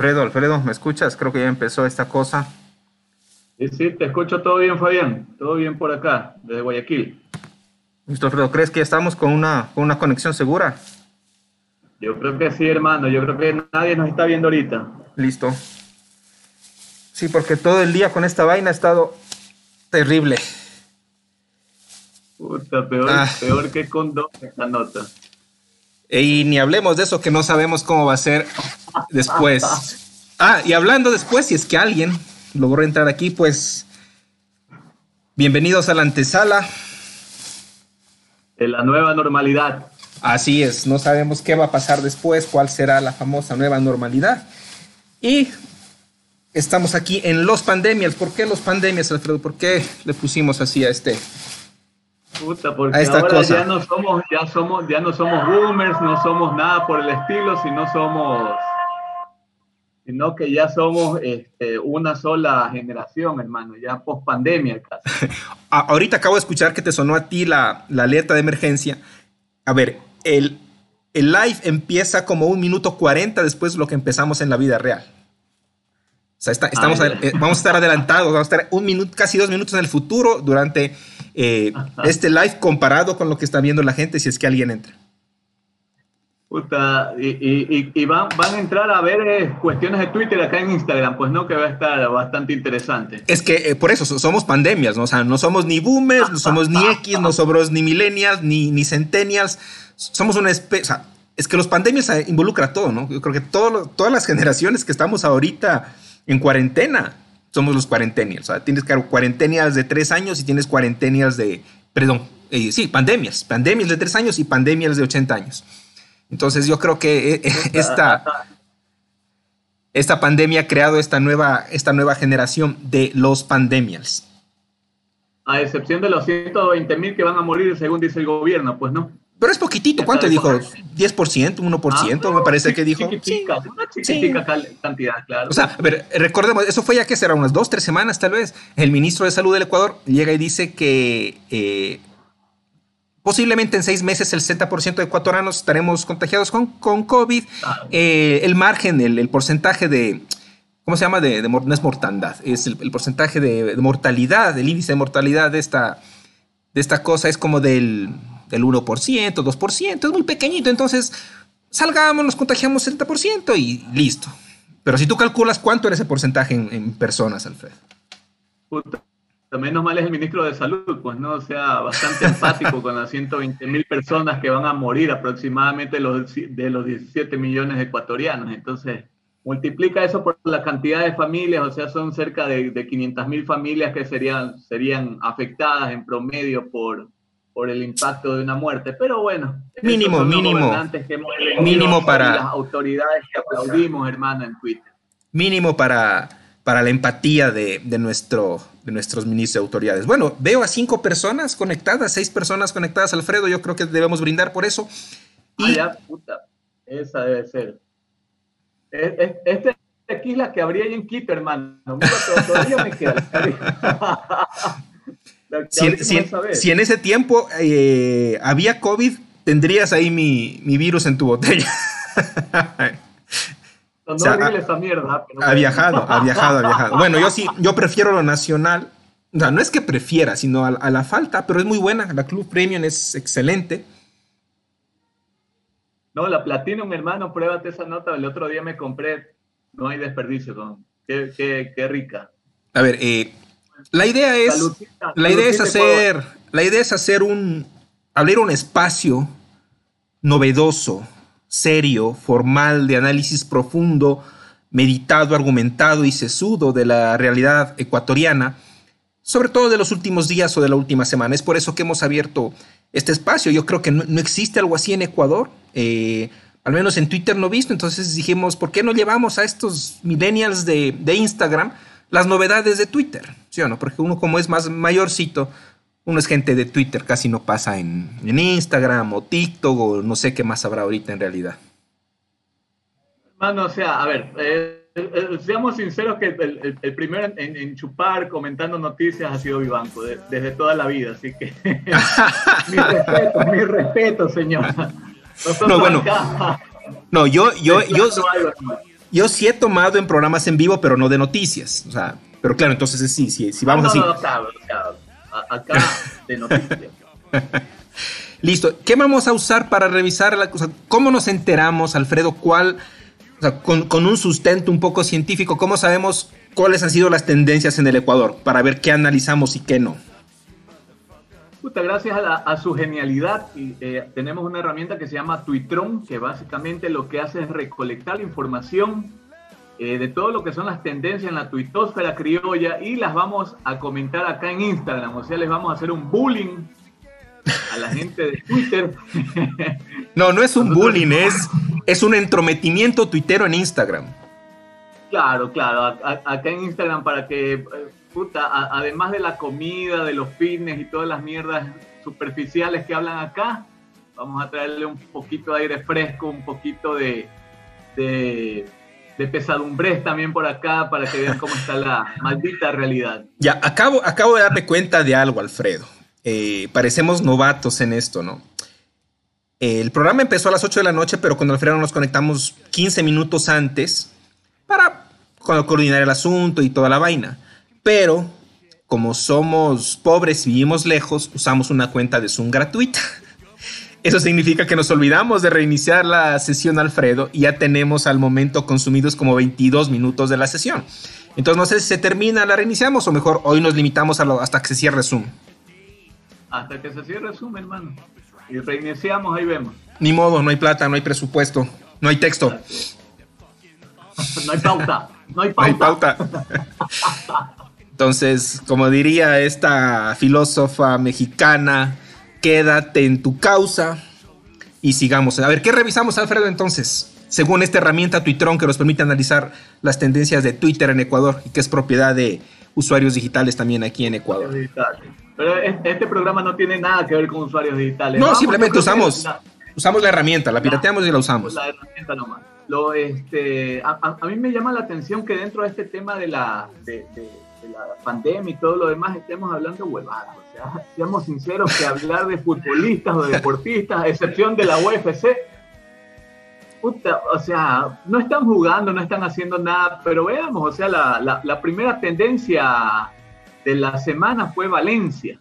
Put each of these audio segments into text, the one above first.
Alfredo, Alfredo, ¿me escuchas? Creo que ya empezó esta cosa. Sí, sí, te escucho todo bien, Fabián. Todo bien por acá, desde Guayaquil. Listo, Alfredo, ¿crees que estamos con una, con una conexión segura? Yo creo que sí, hermano. Yo creo que nadie nos está viendo ahorita. Listo. Sí, porque todo el día con esta vaina ha estado terrible. Puta, peor, ah. peor que con dos esta nota. Y ni hablemos de eso que no sabemos cómo va a ser después. Ah, y hablando después, si es que alguien logró entrar aquí, pues bienvenidos a la antesala. De la nueva normalidad. Así es, no sabemos qué va a pasar después, cuál será la famosa nueva normalidad. Y estamos aquí en los pandemias. ¿Por qué los pandemias, Alfredo? ¿Por qué le pusimos así a este, Puta, porque ahora ya no somos, ya somos, ya no somos boomers, no somos nada por el estilo, sino somos, sino que ya somos este, una sola generación, hermano, ya post pandemia casi. Ahorita acabo de escuchar que te sonó a ti la, la alerta de emergencia. A ver, el, el live empieza como un minuto 40 después de lo que empezamos en la vida real. O sea, estamos, eh, vamos a estar adelantados, vamos a estar un minuto, casi dos minutos en el futuro durante eh, este live comparado con lo que está viendo la gente si es que alguien entra. Puta, y, van, van, a entrar a ver eh, cuestiones de Twitter acá en Instagram, pues no, que va a estar bastante interesante. Es que por eso somos pandemias, ¿no? O sea, no somos ni boomers, no somos ni X, no somos ni millennials, ni, ni centennials, somos una especie, es que los pandemias involucra todo, ¿no? Yo creo que todas las generaciones que estamos ahorita en cuarentena somos los cuarentenials. O sea, tienes cuarentenias de tres años y tienes cuarentenias de, perdón, eh, sí, pandemias, pandemias de tres años y pandemias de 80 años. Entonces yo creo que eh, esta, esta pandemia ha creado esta nueva, esta nueva generación de los pandemials. A excepción de los 120 mil que van a morir según dice el gobierno, pues no. Pero es poquitito, ¿cuánto dijo? ¿10%? ¿1%? Ah, me parece que dijo. Chiquitica, una chiquitica cantidad, claro. O sea, a ver, recordemos, eso fue ya que será unas dos, tres semanas tal vez. El ministro de Salud del Ecuador llega y dice que eh, posiblemente en seis meses el 60% de ecuatorianos estaremos contagiados con, con COVID. Eh, el margen, el, porcentaje de. ¿Cómo se llama? De, no es mortandad, es el, porcentaje de, de, mortalidad, el índice de mortalidad de esta, de esta cosa es como del del 1%, 2%, es muy pequeñito, entonces salgamos, nos contagiamos 70% y listo. Pero si tú calculas cuánto era ese porcentaje en, personas, Alfredo. Puta, menos mal es el ministro de Salud, pues no, o sea, bastante empático con las 120 mil personas que van a morir aproximadamente los, de los 17 millones de ecuatorianos. Entonces, multiplica eso por la cantidad de familias, o sea, son cerca de, de 500 mil familias que serían, serían afectadas en promedio por, por el impacto de una muerte. Pero bueno, mínimo, mínimo, mínimo para las autoridades que aplaudimos, hermano, en Twitter. Mínimo para, para la empatía de, nuestro, de nuestros ministros de autoridades. Bueno, veo a cinco personas conectadas, seis personas conectadas, Alfredo. Yo creo que debemos brindar por eso. Y... Puta. Esa debe ser. Este aquí es la que habría en Quito, hermano. Mira, todavía me queda. Si, en ese tiempo eh, había COVID, tendrías ahí mi, virus en tu botella. No, esa mierda. ha viajado, ha viajado, ha viajado. Bueno, yo sí, yo prefiero lo nacional. O sea, no es que prefiera, sino a, la falta, pero es muy buena. La Club Premium es excelente. No, la Platinum, hermano, pruébate esa nota. El otro día me compré. No hay desperdicio, Qué, qué, qué rica. A ver, eh, la idea es, la idea es hacer, la idea es hacer un, abrir un espacio novedoso, serio, formal, de análisis profundo, meditado, argumentado y sesudo de la realidad ecuatoriana, sobre todo de los últimos días o de la última semana. Es por eso que hemos abierto este espacio. Yo creo que no, existe algo así en Ecuador. Eh, al menos en Twitter no he visto. Entonces dijimos, ¿por qué no llevamos a estos millennials de, de Instagram? las novedades de Twitter, ¿sí o no? Porque uno como es más mayorcito, uno es gente de Twitter, casi no pasa en, Instagram o TikTok o no sé qué más habrá ahorita en realidad. Mano, o sea, a ver, eh, eh, seamos sinceros que el, primero en, chupar comentando noticias ha sido Vivanco desde toda la vida, así que mi respeto, mi respeto, señor. no, bueno. No, yo, yo, yo, yo sí he tomado en programas en vivo, pero no de noticias. O sea, pero claro, entonces sí, sí, sí vamos no, así. acá de noticias. Listo. ¿Qué vamos a usar para revisar la cosa? ¿Cómo nos enteramos, Alfredo? ¿Cuál, o sea, con, con, un sustento un poco científico, cómo sabemos cuáles han sido las tendencias en el Ecuador para ver qué analizamos y qué no? Puta, gracias a, la, a, su genialidad, y, eh, tenemos una herramienta que se llama Twittron, que básicamente lo que hace es recolectar información eh, de todo lo que son las tendencias en la tuitósfera criolla y las vamos a comentar acá en Instagram. O sea, les vamos a hacer un bullying a la gente de Twitter. No, no es un bullying, es, es un entrometimiento tuitero en Instagram. Claro, claro, a, acá en Instagram para que, eh, puta, a, además de la comida, de los fitness y todas las mierdas superficiales que hablan acá, vamos a traerle un poquito de aire fresco, un poquito de, de, de pesadumbres también por acá para que vean cómo está la maldita realidad. Ya, acabo, de darme cuenta de algo, Alfredo. Eh, parecemos novatos en esto, ¿no? El programa empezó a las 8 de la noche, pero con Alfredo nos conectamos 15 minutos antes para coordinar el asunto y toda la vaina. Pero como somos pobres y vivimos lejos, usamos una cuenta de Zoom gratuita. Eso significa que nos olvidamos de reiniciar la sesión Alfredo y ya tenemos al momento consumidos como 22 minutos de la sesión. Entonces no sé si se termina, la reiniciamos o mejor hoy nos limitamos a lo, hasta que se cierre Zoom. Hasta que se cierre Zoom, hermano. Y reiniciamos, ahí vemos. Ni modo, no hay plata, no hay presupuesto, no hay texto. no hay pauta, no hay pauta. No hay pauta. Entonces, como diría esta filósofa mexicana, quédate en tu causa y sigamos. A ver, ¿qué revisamos, Alfredo, entonces? Según esta herramienta Twittron que nos permite analizar las tendencias de Twitter en Ecuador y que es propiedad de usuarios digitales también aquí en Ecuador. Pero este programa no tiene nada que ver con usuarios digitales. No, simplemente usamos, usamos la herramienta, la pirateamos y la usamos. La herramienta nomás. Lo, este, a, a, mí me llama la atención que dentro de este tema de la, de, de, de la pandemia y todo lo demás estemos hablando huevadas. O sea, seamos sinceros que hablar de futbolistas o de deportistas, a excepción de la UFC, puta, o sea, no están jugando, no están haciendo nada, pero veamos, o sea, la, la, la primera tendencia de la semana fue Valencia.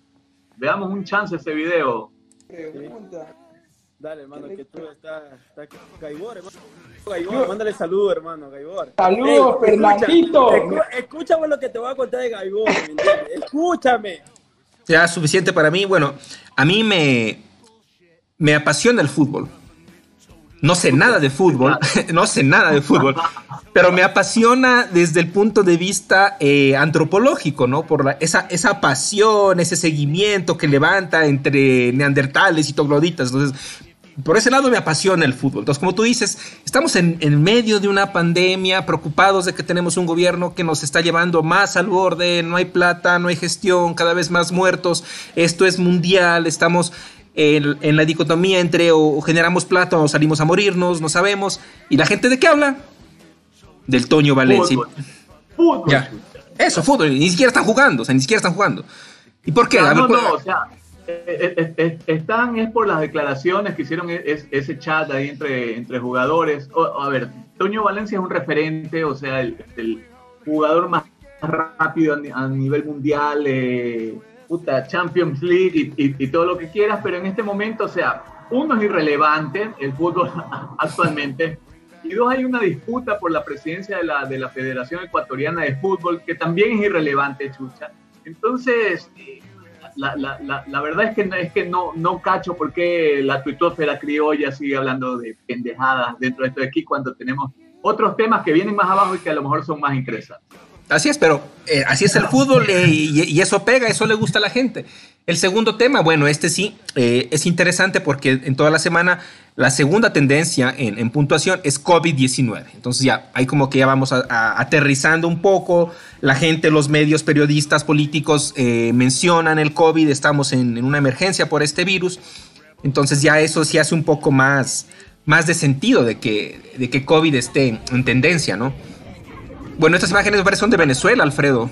Veamos un chance ese video. Pregunta. Dale, hermano, que tú estás. Está, Gaibor, hermano. Gaibor, mándale saludos, hermano, Gaibor. Saludos, hey, Fernandito. Escucha, escúchame lo que te voy a contar de Gaibor. Escúchame. Ya, suficiente para mí. Bueno, a mí me, me apasiona el fútbol. No sé nada de fútbol, no sé nada de fútbol, pero me apasiona desde el punto de vista eh, antropológico, ¿no? Por la, esa, esa pasión, ese seguimiento que levanta entre neandertales y trogloditas. Entonces, por ese lado me apasiona el fútbol. Entonces, como tú dices, estamos en, en, medio de una pandemia, preocupados de que tenemos un gobierno que nos está llevando más al borde, no hay plata, no hay gestión, cada vez más muertos, esto es mundial, estamos en, en, la dicotomía entre o generamos plata o salimos a morirnos, no sabemos. ¿Y la gente de qué habla? Del Toño Valencia. Fútbol. Fútbol. Ya. Eso, fútbol. Ni siquiera están jugando, o sea, ni siquiera están jugando. ¿Y por qué? No, a ver, no, no, o sea, están es por las declaraciones que hicieron es, ese chat ahí entre, entre jugadores. O, a ver, Toño Valencia es un referente, o sea, el, el jugador más rápido a, a nivel mundial, eh, puta, Champions League y, y, y, todo lo que quieras, pero en este momento, o sea, uno es irrelevante, el fútbol actualmente, y dos, hay una disputa por la presidencia de la, de la Federación Ecuatoriana de Fútbol, que también es irrelevante, chucha. Entonces, la, la, la, verdad es que, es que no, no cacho por qué la tuitósfera criolla sigue hablando de pendejadas dentro de esto de aquí cuando tenemos otros temas que vienen más abajo y que a lo mejor son más interesantes. Así es, pero eh, así es el fútbol eh, y, y, eso pega, eso le gusta a la gente. El segundo tema, bueno, este sí eh, es interesante porque en toda la semana la segunda tendencia en, puntuación es COVID-19. Entonces ya hay como que ya vamos a, aterrizando un poco. La gente, los medios, periodistas, políticos eh, mencionan el COVID, estamos en, una emergencia por este virus. Entonces ya eso sí hace un poco más, más de sentido de que, de que COVID esté en tendencia, ¿no? Bueno, estas imágenes me son de Venezuela, Alfredo.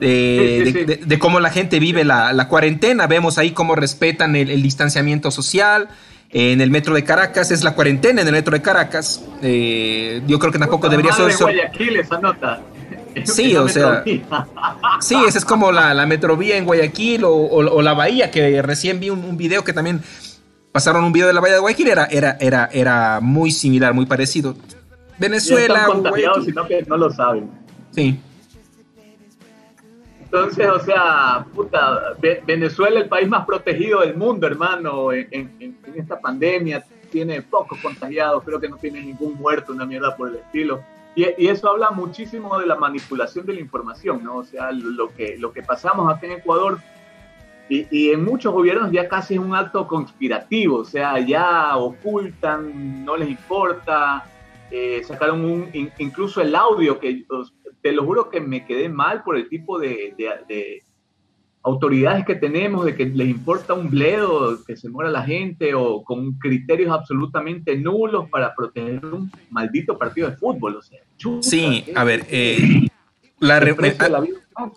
De, sí, sí, sí. de, de, cómo la gente vive la, la, cuarentena. Vemos ahí cómo respetan el, el distanciamiento social. en el metro de Caracas, es la cuarentena en el metro de Caracas. Eh, yo creo que tampoco debería ser... Guayaquil esa nota. Sí, o sea, sí, esa es como la, la metrovía en Guayaquil o, la bahía, que recién vi un, video que también pasaron un video de la bahía de Guayaquil, era, era, era, era muy similar, muy parecido. Venezuela. sino que no lo saben. Sí. Entonces, o sea, puta, Venezuela, el país más protegido del mundo, hermano, en, esta pandemia, tiene pocos contagiados, creo que no tiene ningún muerto, una mierda por el estilo. Y, eso habla muchísimo de la manipulación de la información, ¿no? O sea, lo que, lo que pasamos aquí en Ecuador y, en muchos gobiernos ya casi es un acto conspirativo, o sea, ya ocultan, no les importa, eh, sacaron un, incluso el audio que te lo juro que me quedé mal por el tipo de, autoridades que tenemos, de que les importa un bledo, que se muera la gente, o con criterios absolutamente nulos para proteger un maldito partido de fútbol. O sea, sí, a ver, eh, la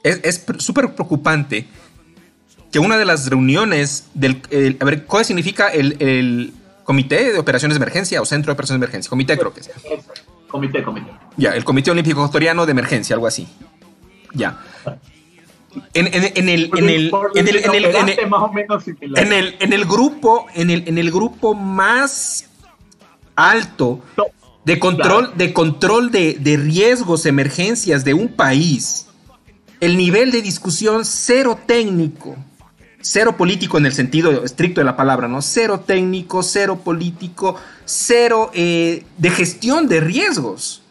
es súper preocupante que una de las reuniones del... a ver, ¿cuál significa el, Comité de Operaciones de Emergencia o Centro de Operaciones de Emergencia? Comité creo que es. Comité, comité. Ya, el Comité Olímpico Ecuatoriano de Emergencia, algo así. Ya. En, el, en el, en el, en el, grupo, en el, en el grupo más alto de control, de control de, de riesgos, emergencias de un país, el nivel de discusión cero técnico cero político en el sentido estricto de la palabra, ¿no? Cero técnico, cero político, cero eh, de gestión de riesgos,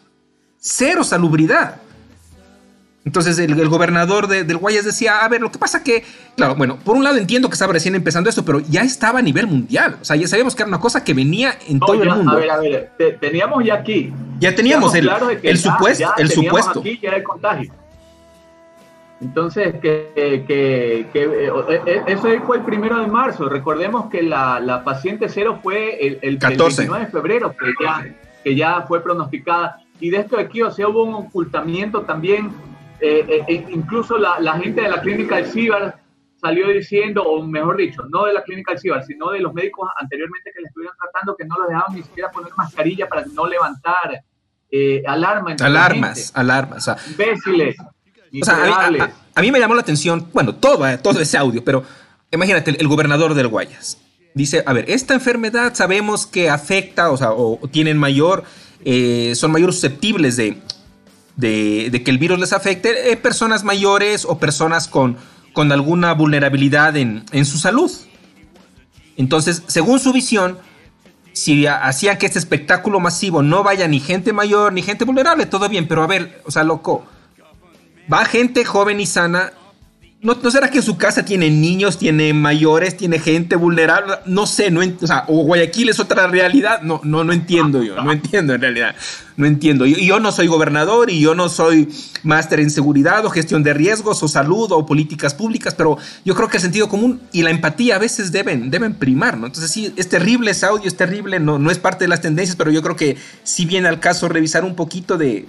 cero salubridad. Entonces el, gobernador del Guayas decía, a ver, lo que pasa que, claro, bueno, por un lado entiendo que estaba recién empezando esto, pero ya estaba a nivel mundial. O sea, ya sabíamos que era una cosa que venía en todo el mundo. A ver, a ver, teníamos ya aquí. Ya teníamos el, el, supuesto. el supuesto. Aquí ya el contagio. Entonces, que, que, que, eh, eh, ese fue el primero de marzo. Recordemos que la, la paciente cero fue el, el, 19 de febrero, que ya, que ya fue pronosticada. Y de esto de aquí, o sea, hubo un ocultamiento también. Eh, incluso la, la, gente de la clínica del CIBAR salió diciendo, o mejor dicho, no de la clínica del CIBAR, sino de los médicos anteriormente que le estuvieron tratando, que no lo dejaban ni siquiera poner mascarilla para no levantar alarma. Alarmas, alarmas. O Imbéciles. O sea, a mí, me llamó la atención, bueno, todo, eh, todo ese audio, pero imagínate, el, gobernador del Guayas dice, a ver, esta enfermedad sabemos que afecta, o sea, o, tienen mayor, eh, son mayor susceptibles de, de, que el virus les afecte, eh, personas mayores o personas con, con alguna vulnerabilidad en, en su salud. Entonces, según su visión, si hacían que este espectáculo masivo no vaya ni gente mayor ni gente vulnerable, todo bien, pero a ver, o sea, loco, va gente joven y sana. ¿No, será que en su casa tiene niños, tiene mayores, tiene gente vulnerable? No sé, no o, o Guayaquil es otra realidad. No, no, no entiendo yo, no entiendo en realidad. No entiendo. Yo, yo no soy gobernador y yo no soy máster en seguridad o gestión de riesgos o salud o políticas públicas, pero yo creo que el sentido común y la empatía a veces deben, deben primar, ¿no? Entonces sí, es terrible ese audio, es terrible, no, no es parte de las tendencias, pero yo creo que sí viene al caso revisar un poquito de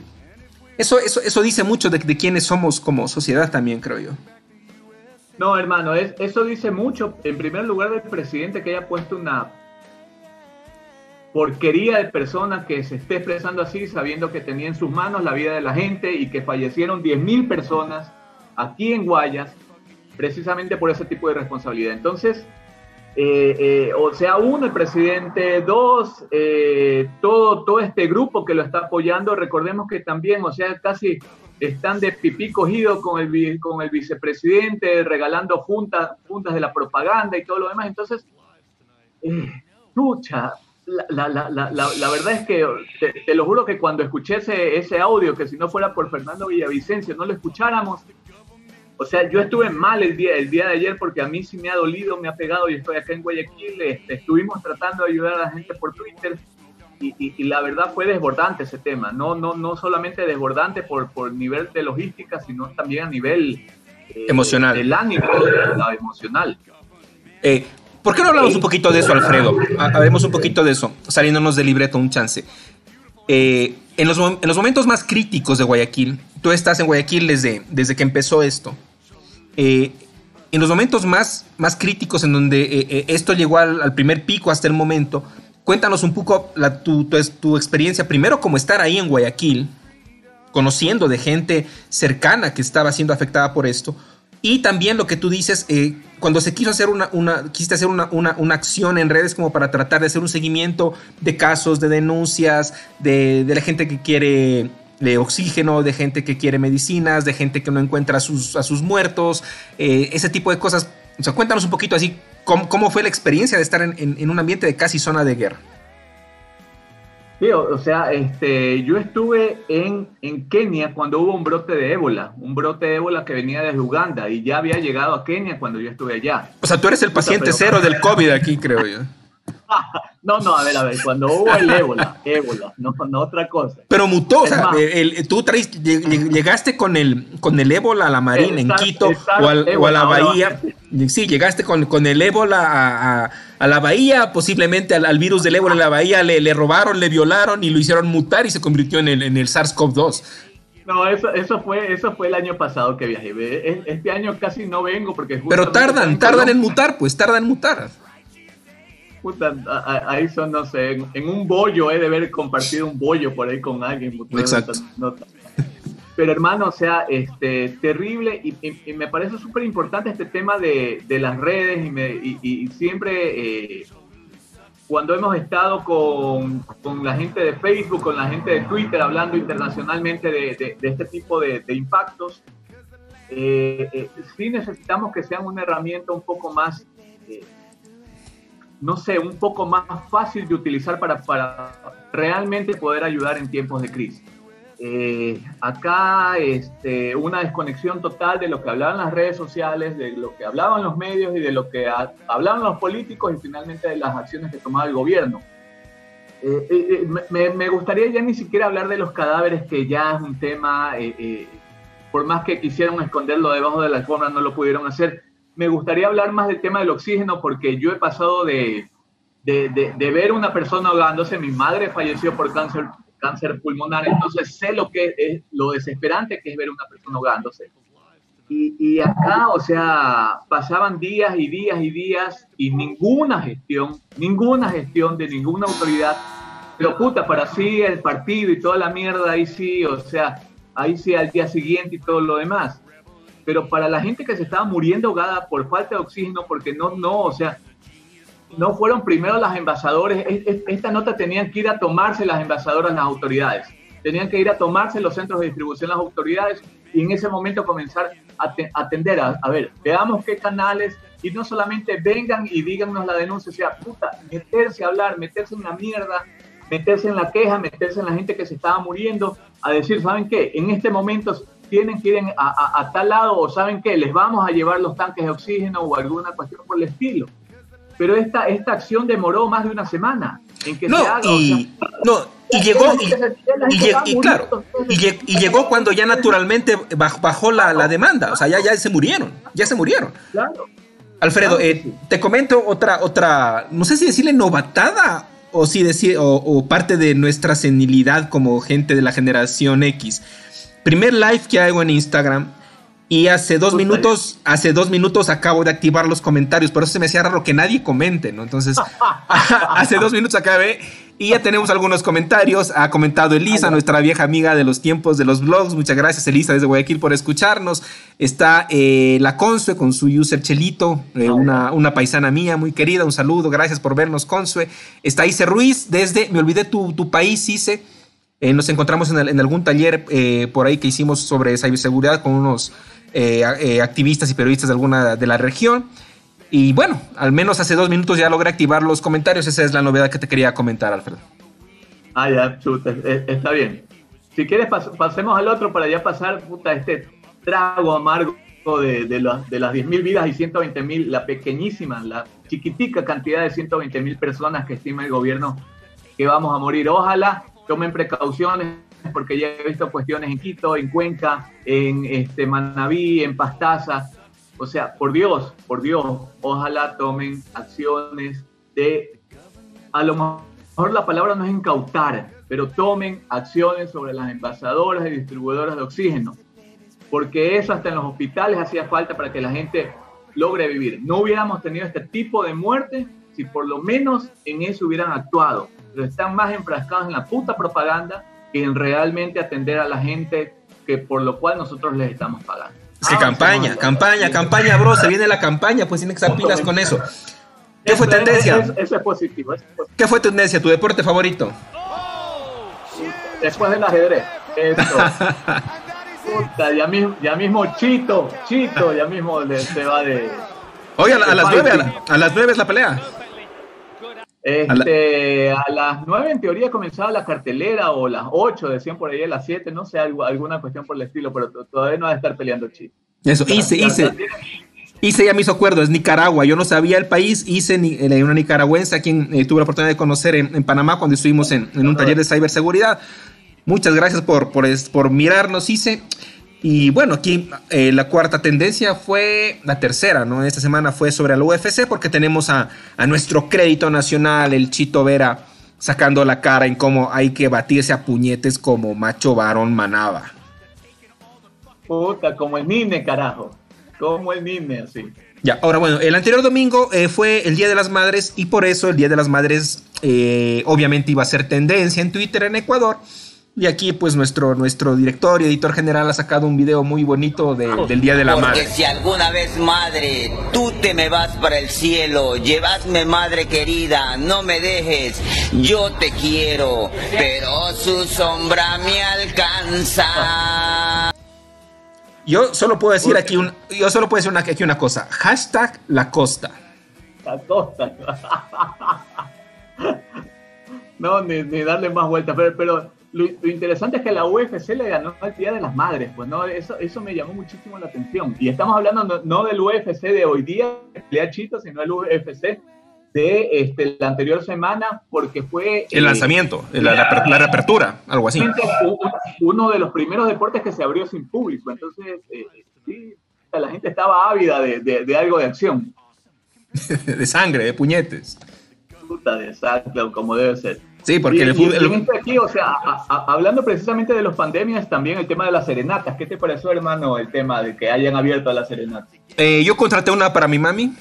eso, eso, eso dice mucho de, quiénes somos como sociedad también, creo yo. No, hermano, eso dice mucho, en primer lugar, del presidente que haya puesto una porquería de persona que se esté expresando así, sabiendo que tenía en sus manos la vida de la gente y que fallecieron 10.000 personas aquí en Guayas, precisamente por ese tipo de responsabilidad. Entonces, eh, eh, o sea, uno, el presidente, dos, eh, todo, todo este grupo que lo está apoyando, recordemos que también, o sea, casi están de pipí cogido con el, con el vicepresidente, regalando juntas, juntas de la propaganda y todo lo demás. Entonces, escucha, la, la, la, la, verdad es que te, lo juro que cuando escuché ese, ese audio, que si no fuera por Fernando Villavicencio, no lo escucháramos, o sea, yo estuve mal el día, el día de ayer porque a mí sí me ha dolido, me ha pegado y estoy acá en Guayaquil. Este, estuvimos tratando de ayudar a la gente por Twitter y, la verdad fue desbordante ese tema. No, no, no solamente desbordante por, por nivel de logística, sino también a nivel eh, emocional. El ánimo, emocional. Eh, ¿Por qué no hablamos un poquito de eso, Alfredo? Hablemos un poquito de eso, saliéndonos del libreto un chance. Eh, en, los, en, los, momentos más críticos de Guayaquil, tú estás en Guayaquil desde, desde que empezó esto. Eh, en los momentos más, más críticos en donde eh, eh, esto llegó al, primer pico hasta el momento, cuéntanos un poco la, tu, tu, experiencia, primero como estar ahí en Guayaquil, conociendo de gente cercana que estaba siendo afectada por esto, y también lo que tú dices, cuando se quiso hacer una, una hacer una, una, acción en redes como para tratar de hacer un seguimiento de casos, de denuncias, de, de la gente que quiere de oxígeno, de gente que quiere medicinas, de gente que no encuentra a sus, a sus muertos, eh, ese tipo de cosas. O sea, cuéntanos un poquito así, ¿cómo, fue la experiencia de estar en, un ambiente de casi zona de guerra? Sí, o, sea, este, yo estuve en, en Kenia cuando hubo un brote de ébola, un brote de ébola que venía desde Uganda y ya había llegado a Kenia cuando yo estuve allá. O sea, tú eres el paciente cero del COVID aquí, creo yo. No, no, a ver, a ver, cuando hubo el ébola, ébola, no, no otra cosa. Pero mutó, o sea, el, tú traes, llegaste con el, con el ébola a la marina en Quito o, a la bahía. Sí, llegaste con, con el ébola a, la bahía, posiblemente al, virus del ébola en la bahía le, le, robaron, le violaron y lo hicieron mutar y se convirtió en el, en el SARS-CoV-2. No, eso, eso, fue, eso fue el año pasado que viajé. Este año casi no vengo porque... Pero tardan, tardan en mutar, pues tardan en mutar puta, ahí son, no sé, en, un bollo, he de haber compartido un bollo por ahí con alguien. Exacto. Pero hermano, o sea, este, terrible y, me parece súper importante este tema de, de las redes y, me, y siempre eh, cuando hemos estado con, con, la gente de Facebook, con la gente de Twitter, hablando internacionalmente de, de, este tipo de, impactos, eh, eh, sí necesitamos que sean una herramienta un poco más no sé, un poco más fácil de utilizar para, para realmente poder ayudar en tiempos de crisis. Eh, acá este, una desconexión total de lo que hablaban las redes sociales, de lo que hablaban los medios y de lo que hablaban los políticos y finalmente de las acciones que tomaba el gobierno. Eh, eh, me, me, gustaría ya ni siquiera hablar de los cadáveres, que ya es un tema, por más que quisieran esconderlo debajo de la alfombra, no lo pudieron hacer me gustaría hablar más del tema del oxígeno porque yo he pasado de, de, de, ver una persona ahogándose, mi madre falleció por cáncer, cáncer pulmonar, entonces sé lo que es lo desesperante que es ver una persona ahogándose. Y, y, acá, o sea, pasaban días y días y días y ninguna gestión, ninguna gestión de ninguna autoridad, pero puta, para sí el partido y toda la mierda, ahí sí, o sea, ahí sí al día siguiente y todo lo demás pero para la gente que se estaba muriendo ahogada por falta de oxígeno, porque no, no, o sea, no fueron primero las envasadores, esta nota tenían que ir a tomarse las envasadoras las autoridades, tenían que ir a tomarse los centros de distribución las autoridades y en ese momento comenzar a atender a, a ver, veamos qué canales y no solamente vengan y díganos la denuncia, o sea, puta, meterse a hablar, meterse en la mierda, meterse en la queja, meterse en la gente que se estaba muriendo, a decir, ¿saben qué? En este momento tienen que ir a, tal lado o saben que les vamos a llevar los tanques de oxígeno o alguna cuestión por el estilo. Pero esta, esta acción demoró más de una semana en que no, se haga. Y, no, y llegó, y, claro, y, llegó cuando ya naturalmente bajó la, la, demanda, o sea, ya, ya se murieron, ya se murieron. Claro. Alfredo, eh, te comento otra, otra, no sé si decirle novatada o si decir, o, o, parte de nuestra senilidad como gente de la generación X primer live que hago en Instagram y hace dos minutos, hace dos minutos acabo de activar los comentarios, por eso se me hacía raro que nadie comente, ¿no? Entonces, hace dos minutos acabé y ya tenemos algunos comentarios. Ha comentado Elisa, nuestra vieja amiga de los tiempos de los blogs. Muchas gracias, Elisa, desde Guayaquil por escucharnos. Está eh, la Consue con su user Chelito, eh, una, una, paisana mía muy querida. Un saludo, gracias por vernos, Consue. Está Ice Ruiz desde, me olvidé tu, tu país, Ice. Eh, nos encontramos en, algún taller eh, por ahí que hicimos sobre ciberseguridad con unos eh, activistas y periodistas de alguna de la región. Y bueno, al menos hace dos minutos ya logré activar los comentarios. Esa es la novedad que te quería comentar, Alfredo. Ah, ya, chuta, está bien. Si quieres, pasemos al otro para ya pasar puta, este trago amargo de, de, de las 10.000 vidas y 120.000, la pequeñísima, la chiquitica cantidad de 120.000 personas que estima el gobierno que vamos a morir. Ojalá tomen precauciones porque ya he visto cuestiones en Quito, en Cuenca, en este, Manabí, en Pastaza. O sea, por Dios, por Dios, ojalá tomen acciones de, a lo mejor la palabra no es incautar, pero tomen acciones sobre las envasadoras y distribuidoras de oxígeno, porque eso hasta en los hospitales hacía falta para que la gente logre vivir. No hubiéramos tenido este tipo de muerte si por lo menos en eso hubieran actuado. Están más enfrascados en la puta propaganda que en realmente atender a la gente que por lo cual nosotros les estamos pagando. Es que campaña, campaña, campaña, bro, se viene la campaña, pues tiene que estar pilas con eso. ¿Qué fue tendencia? Eso, es positivo, ¿Qué fue tendencia? ¿Tu deporte favorito? Después del ajedrez. Eso. Puta, ya mismo, ya mismo Chito, Chito, ya mismo se va de. Oye, a, las nueve, a, las nueve es la pelea. Este, a, las nueve en teoría comenzaba la cartelera o las ocho, decían por ahí a las siete, no sé, alguna cuestión por el estilo, pero todavía no va a estar peleando Chito. Eso, hice, hice. Hice ya mis acuerdos, es Nicaragua. Yo no sabía el país, hice eh, una nicaragüense a quien eh, tuve la oportunidad de conocer en, Panamá cuando estuvimos en, un taller de ciberseguridad. Muchas gracias por, por, por mirarnos, hice. Y bueno, aquí eh, la cuarta tendencia fue la tercera, ¿no? Esta semana fue sobre el UFC porque tenemos a, a, nuestro crédito nacional, el Chito Vera, sacando la cara en cómo hay que batirse a puñetes como macho varón manaba. Puta, como el Nine, carajo. Como el Nine, así. Ya, ahora bueno, el anterior domingo eh, fue el Día de las Madres y por eso el Día de las Madres eh, obviamente iba a ser tendencia en Twitter en Ecuador. Y aquí, pues, nuestro, nuestro director y editor general ha sacado un video muy bonito del Día de la Madre. Porque si alguna vez, madre, tú te me vas para el cielo, llevadme, madre querida, no me dejes, yo te quiero, pero su sombra me alcanza. Yo solo puedo decir aquí un, yo solo puedo decir una, aquí una cosa. Hashtag la costa. La costa. no, ni, darle más vueltas, pero, pero lo, interesante es que la UFC le ganó al Día de las Madres, pues no, eso, eso me llamó muchísimo la atención. Y estamos hablando no, del UFC de hoy día, pelea chito, sino del UFC de este, la anterior semana, porque fue... El lanzamiento, la, la, reapertura, algo así. Uno de los primeros deportes que se abrió sin público, entonces eh, sí, la gente estaba ávida de, de, algo de acción. de sangre, de puñetes. Puta de sangre, como debe ser. Sí, porque el fútbol. aquí, o sea, hablando precisamente de las pandemias, también el tema de las serenatas. ¿Qué te pareció, hermano, el tema de que hayan abierto a las serenatas? Eh, yo contraté una para mi mami.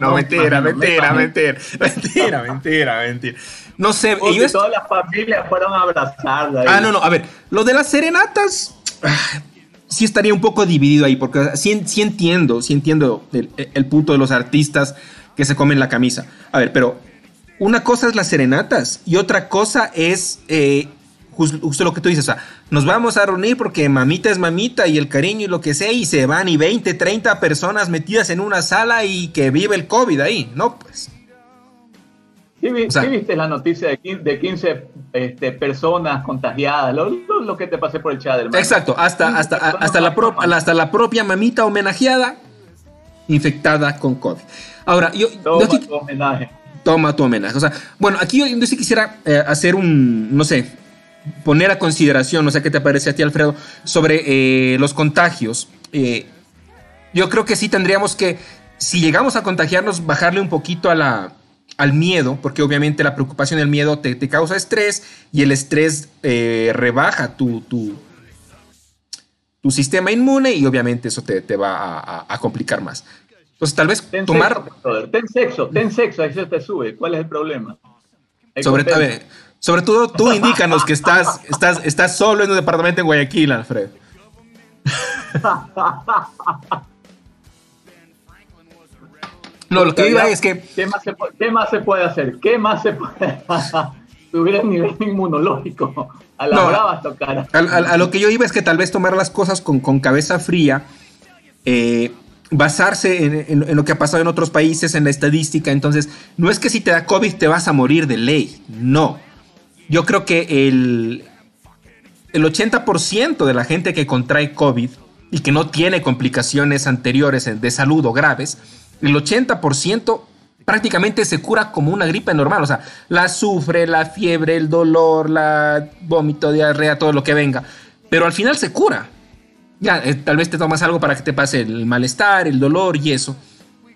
no, mentira, mentira, mentira, mentira, mentira, mentira. No sé. Ellos... Todas las familias fueron a abrazarla. Ah, no, no. A ver, lo de las serenatas. Sí estaría un poco dividido ahí, porque sí, sí entiendo, sí entiendo el, el punto de los artistas que se comen la camisa. A ver, pero una cosa es las serenatas y otra cosa es eh, justo, lo que tú dices, o sea, nos vamos a reunir porque mamita es mamita y el cariño y lo que sea y se van y 20, 30 personas metidas en una sala y que vive el COVID ahí, ¿no? Pues. Sí, viste la noticia de 15, este, personas contagiadas, lo, que te pasé por el chat, hermano. Exacto, hasta, hasta, hasta, la hasta la propia mamita homenajeada infectada con COVID. Ahora, yo... homenaje toma tu homenaje. O sea, bueno, aquí yo, sí quisiera eh, hacer un, no sé, poner a consideración, no sé qué te parece a ti, Alfredo, sobre eh, los contagios. Eh, yo creo que sí tendríamos que, si llegamos a contagiarnos, bajarle un poquito a la, al miedo, porque obviamente la preocupación y el miedo te, causa estrés y el estrés rebaja tu, tu, tu, sistema inmune y obviamente eso te, va a complicar más. Entonces, tal vez tomar. ten sexo, ten sexo, ahí se te sube. ¿Cuál es el problema? sobre, sobre todo, tú indícanos que estás, estás, estás solo en un departamento en Guayaquil, Alfred. no, lo que iba es que. ¿Qué más, se, ¿Qué más se puede hacer? ¿Qué más se puede subir el nivel inmunológico? A la hora tocar. A, a, lo que yo iba es que tal vez tomar las cosas con, con cabeza fría. Eh, basarse en, lo que ha pasado en otros países, en la estadística. Entonces, no es que si te da COVID te vas a morir de ley. No. Yo creo que el, el 80% de la gente que contrae COVID y que no tiene complicaciones anteriores de salud o graves, el 80% prácticamente se cura como una gripe normal. O sea, la sufre, la fiebre, el dolor, la vómito, diarrea, todo lo que venga. Pero al final se cura. Ya, eh, tal vez te tomas algo para que te pase el malestar, el dolor y eso,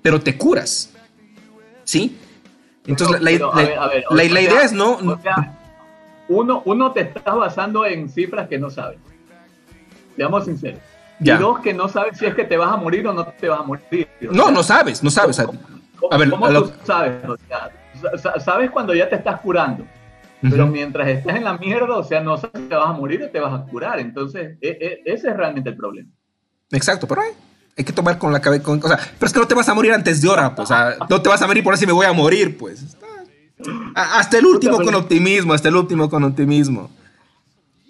pero te curas. ¿Sí? Entonces, la, idea es no... uno, uno te está basando en cifras que no sabes. Seamos sinceros. Y dos, que no sabes si es que te vas a morir o no te vas a morir. No, no sabes, no sabes. a ver, ¿cómo tú sabes? sabes cuando ya te estás curando. Pero mientras estás en la mierda, o sea, no sabes si te vas a morir o te vas a curar. Entonces, e, e, ese es realmente el problema. Exacto, pero hay, que tomar con la cabeza. o sea, pero es que no te vas a morir antes de hora, pues. O sea, no te vas a morir por así me voy a morir, pues. Hasta el último con optimismo, hasta el último con optimismo.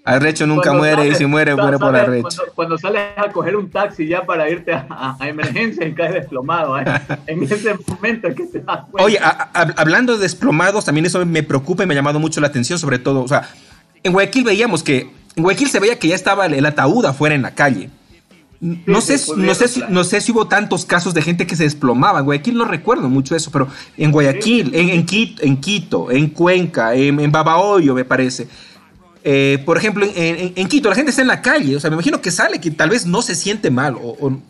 Arrecho nunca muere y si muere, muere por arrecho. Cuando, sales a coger un taxi ya para irte a, emergencia y caes desplomado, ¿eh? en ese momento es que te das cuenta. Oye, hablando de desplomados, también eso me preocupa y me ha llamado mucho la atención, sobre todo, o sea, en Guayaquil veíamos que, en Guayaquil se veía que ya estaba el ataúd afuera en la calle. No, sé, no, sé si, no sé si hubo tantos casos de gente que se desplomaba. En Guayaquil no recuerdo mucho eso, pero en Guayaquil, en, en, Quito, en, Quito, en Cuenca, en, en Babahoyo, me parece eh, por ejemplo, en, Quito, la gente está en la calle, o sea, me imagino que sale, que tal vez no se siente mal, o,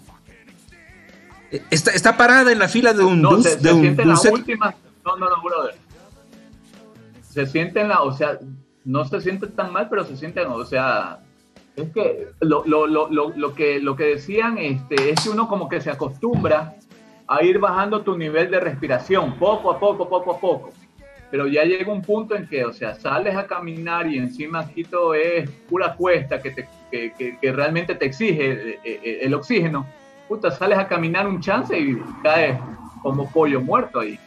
está, parada en la fila de un no, bus. Se, de siente en la última, no, no, no, brother. Se siente en la, o sea, no se siente tan mal, pero se siente, o sea, es que lo, lo, lo, lo, que lo que decían este, es que uno como que se acostumbra a ir bajando tu nivel de respiración, poco a poco, poco a poco pero ya llega un punto en que, o sea, sales a caminar y encima Quito es pura cuesta que, te, que, que, realmente te exige eh, eh, el, oxígeno, puta, sales a caminar un chance y caes como pollo muerto ahí.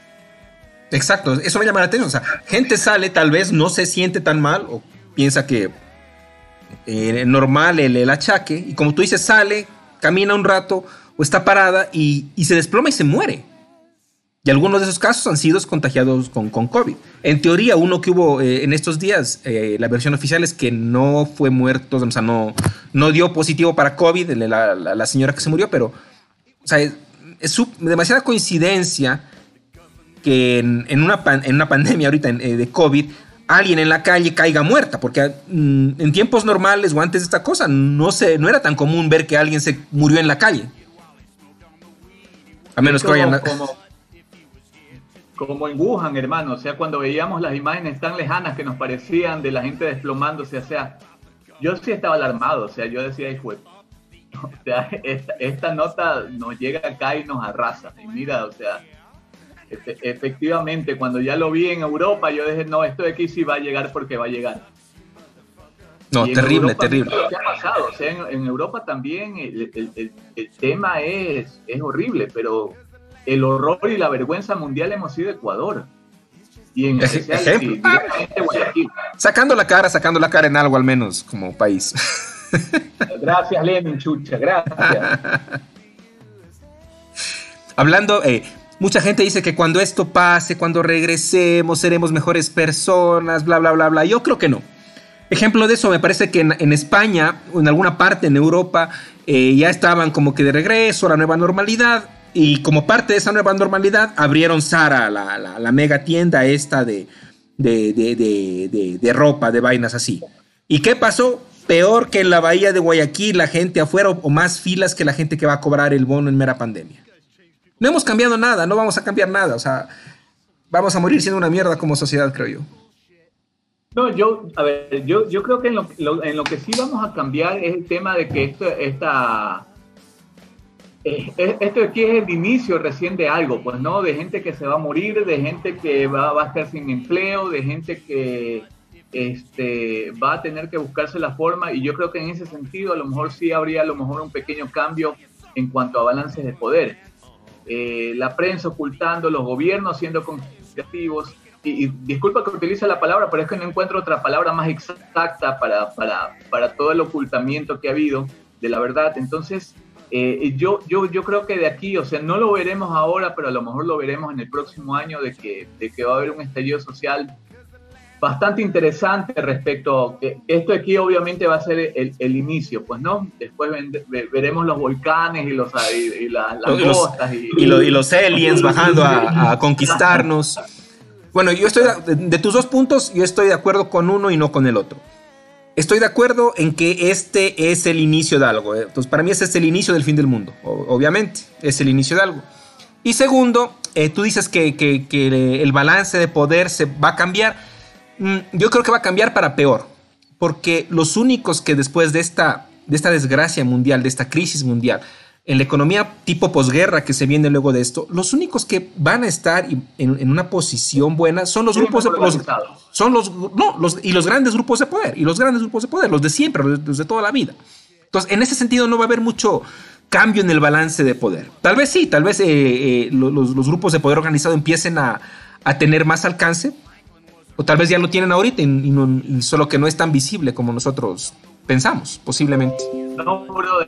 Exacto, eso me llama la atención. O sea, gente sale, tal vez no se siente tan mal o piensa que eh, normal el, el, achaque, y como tú dices, sale, camina un rato o está parada y, y se desploma y se muere. Y algunos de esos casos han sido contagiados con, con COVID. En teoría, uno que hubo eh, en estos días, eh, la versión oficial es que no fue muerto, o sea, no, no dio positivo para COVID, la, la, señora que se murió, pero, o sea, es, demasiada coincidencia que en, una, en una pandemia ahorita eh, de COVID, alguien en la calle caiga muerta, porque mm, en tiempos normales o antes de esta cosa, no, se, no era tan común ver que alguien se murió en la calle. A menos que vayan como en Wuhan, hermano, o sea, cuando veíamos las imágenes tan lejanas que nos parecían de la gente desplomándose, o sea, yo sí estaba alarmado, o sea, yo decía, hijo, o sea, esta, nota nos llega acá y nos arrasa, y mira, o sea, efectivamente, cuando ya lo vi en Europa, yo dije, no, esto de aquí sí va a llegar porque va a llegar. No, terrible, terrible. ¿Qué ha pasado? O sea, en, Europa también el, el, tema es, es horrible, pero el horror y la vergüenza mundial hemos sido Ecuador. Y en especial, Sacando la cara, sacando la cara en algo al menos como país. Gracias, Lenin Chucha, gracias. Hablando, eh, mucha gente dice que cuando esto pase, cuando regresemos, seremos mejores personas, bla, bla, bla, bla. Yo creo que no. Ejemplo de eso, me parece que en, España o en alguna parte en Europa eh, ya estaban como que de regreso a la nueva normalidad y como parte de esa nueva normalidad, abrieron Sara, la, la, mega tienda esta de, de, ropa, de vainas así. ¿Y qué pasó? Peor que en la bahía de Guayaquil, la gente afuera o más filas que la gente que va a cobrar el bono en mera pandemia. No hemos cambiado nada, no vamos a cambiar nada. O sea, vamos a morir siendo una mierda como sociedad, creo yo. No, yo, a ver, yo, yo creo que en lo, en lo que sí vamos a cambiar es el tema de que esto, esta esto aquí es el inicio recién de algo, pues, ¿no? De gente que se va a morir, de gente que va, va a estar sin empleo, de gente que este, va a tener que buscarse la forma y yo creo que en ese sentido a lo mejor sí habría a lo mejor un pequeño cambio en cuanto a balances de poder. Eh, la prensa ocultando, los gobiernos siendo conspirativos. Y, disculpa que utilice la palabra, pero es que no encuentro otra palabra más exacta para, para, para todo el ocultamiento que ha habido de la verdad. Entonces, eh, yo, yo, yo creo que de aquí, o sea, no lo veremos ahora, pero a lo mejor lo veremos en el próximo año de que, de que va a haber un estallido social bastante interesante respecto a que esto aquí obviamente va a ser el, el inicio, pues no, después veremos los volcanes y, los, y, las costas y, y, los aliens bajando a, conquistarnos. Bueno, yo estoy de tus dos puntos, yo estoy de acuerdo con uno y no con el otro. Estoy de acuerdo en que este es el inicio de algo. ¿eh? Entonces, para mí este es el inicio del fin del mundo, obviamente, es el inicio de algo. Y segundo, eh, tú dices que, que, el balance de poder se va a cambiar. Mm, yo creo que va a cambiar para peor, porque los únicos que después de esta de esta desgracia mundial, de esta crisis mundial, en la economía tipo posguerra que se viene luego de esto, los únicos que van a estar en, una posición buena son los grupos de los, son los no los y los grandes grupos de poder y los grandes grupos de poder, los de siempre, los de toda la vida. Entonces, en ese sentido no va a haber mucho cambio en el balance de poder. Tal vez sí, tal vez eh, eh, los, grupos de poder organizado empiecen a, tener más alcance, o tal vez ya lo tienen ahorita, y, solo que no es tan visible como nosotros pensamos, posiblemente. No,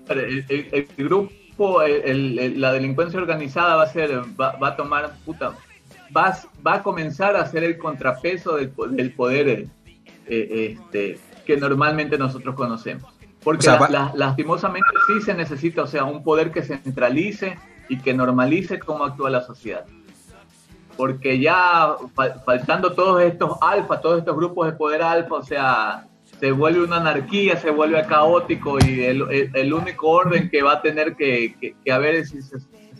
el, grupo, la delincuencia organizada va a ser, va, a tomar, puta, va, va, a comenzar a ser el contrapeso del, del poder eh, este, que normalmente nosotros conocemos. Porque lastimosamente sí se necesita, o sea, un poder que centralice y que normalice cómo actúa la sociedad. Porque ya faltando todos estos alfa, todos estos grupos de poder alfa, o sea, se vuelve una anarquía, se vuelve caótico y el, único orden que va a tener que, haber es si se,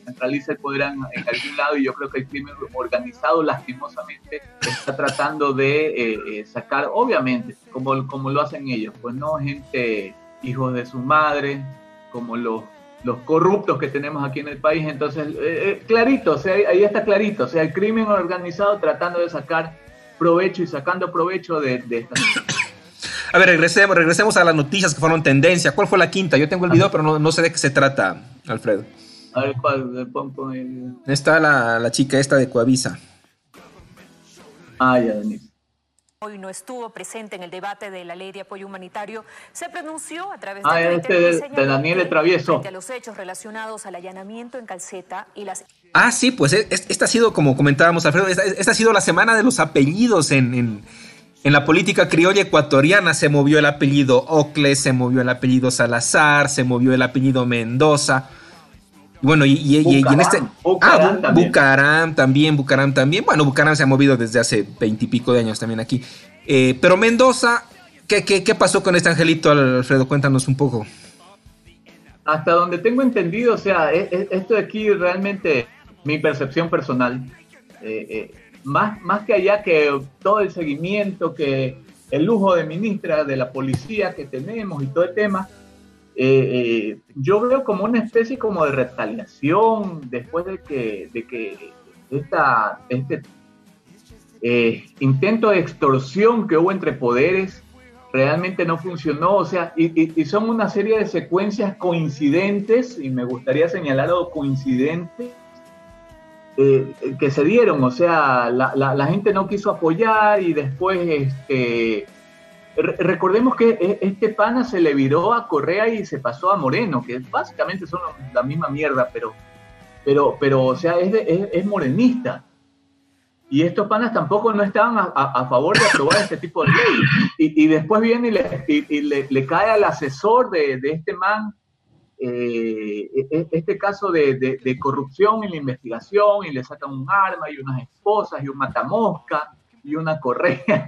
centraliza el poder en, algún lado y yo creo que el crimen organizado lastimosamente está tratando de eh, eh, sacar, obviamente, como, como lo hacen ellos, pues no gente hijos de su madre, como los, los corruptos que tenemos aquí en el país. Entonces, eh, eh, clarito, o sea, ahí está clarito, o sea, el crimen organizado tratando de sacar provecho y sacando provecho de, de esta A ver, regresemos, regresemos a las noticias que fueron tendencia. ¿Cuál fue la quinta? Yo tengo el video, pero no, no sé de qué se trata, Alfredo. A ver, ¿cuál? Está la, la chica esta de Coavisa. Ah, ya, Denise hoy no estuvo presente en el debate de la ley de apoyo humanitario, se pronunció a través de, ah, este de, Daniel Travieso. A los hechos relacionados al allanamiento en Calceta y las... Ah, sí, pues esta ha sido, como comentábamos, Alfredo, esta, ha sido la semana de los apellidos en, en, la política criolla ecuatoriana. Se movió el apellido Ocle, se movió el apellido Salazar, se movió el apellido Mendoza. Bueno, y, en este. Bucaram, ah, Bucaram también, Bucaram también. Bueno, Bucaram se ha movido desde hace veintipico de años también aquí. Eh, pero Mendoza, ¿qué, ¿qué, pasó con este angelito, Alfredo? Cuéntanos un poco. Hasta donde tengo entendido, o sea, e, e, esto de aquí realmente, mi percepción personal, eh, eh, más, más que allá que todo el seguimiento, que el lujo de ministra, de la policía que tenemos y todo el tema, eh, eh, yo veo como una especie como de retaliación después de que, de que esta, este eh, intento de extorsión que hubo entre poderes realmente no funcionó, o sea, y, son una serie de secuencias coincidentes, y me gustaría señalar algo coincidente, que se dieron, o sea, la, la, la, gente no quiso apoyar y después este, recordemos que e, este pana se le viró a Correa y se pasó a Moreno, que básicamente son la misma mierda, pero, pero, pero o sea, es, es, morenista. Y estos panas tampoco no estaban a, favor de aprobar este tipo de ley. Y, después viene y, le, le, cae al asesor de, de este man eh, e, e, este caso de, de, corrupción en la investigación y le sacan un arma y unas esposas y un matamosca y una correa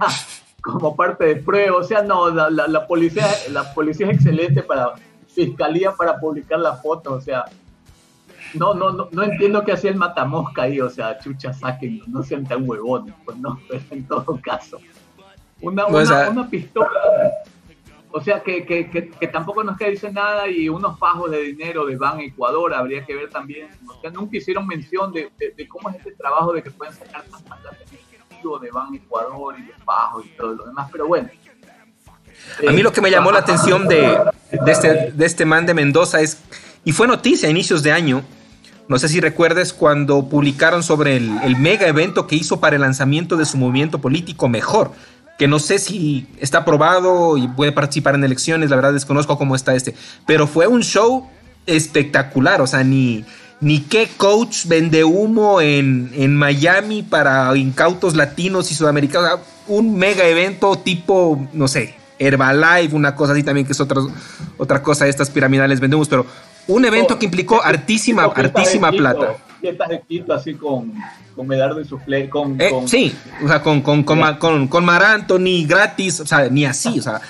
como parte de prueba. O sea, no, la, la, policía, la policía es excelente para fiscalía para publicar la foto. O sea, no, no, no, no entiendo qué hacía el matamosca ahí. O sea, chucha, saquen, no sean tan huevones, pues no, pero en todo caso. Una, una, una pistola. O sea, que, que, que, tampoco nos dice nada y unos pajos de dinero de Ban Ecuador, habría que ver también. O sea, nunca hicieron mención de, de, cómo es este trabajo de que pueden sacar tantas de Ban Ecuador y de Pajo y todo lo demás, pero bueno. A mí lo que me llamó la atención de, de, este, de este man de Mendoza es, y fue noticia a inicios de año, no sé si recuerdes cuando publicaron sobre el, el, mega evento que hizo para el lanzamiento de su movimiento político Mejor, que no sé si está aprobado y puede participar en elecciones, la verdad desconozco cómo está este, pero fue un show espectacular, o sea, ni, ni qué coach vende humo en, en, Miami para incautos latinos y sudamericanos. Un mega evento tipo, no sé, Herbalife, una cosa así también que es otra, otra cosa de estas piramidales vendemos, pero un evento que implicó hartísima, hartísima plata. Fiestas de Quito así con, con Medardo y con, eh, Sí, o sea, con, con, con, con, con Maranto, ni gratis, o sea, ni así, o sea.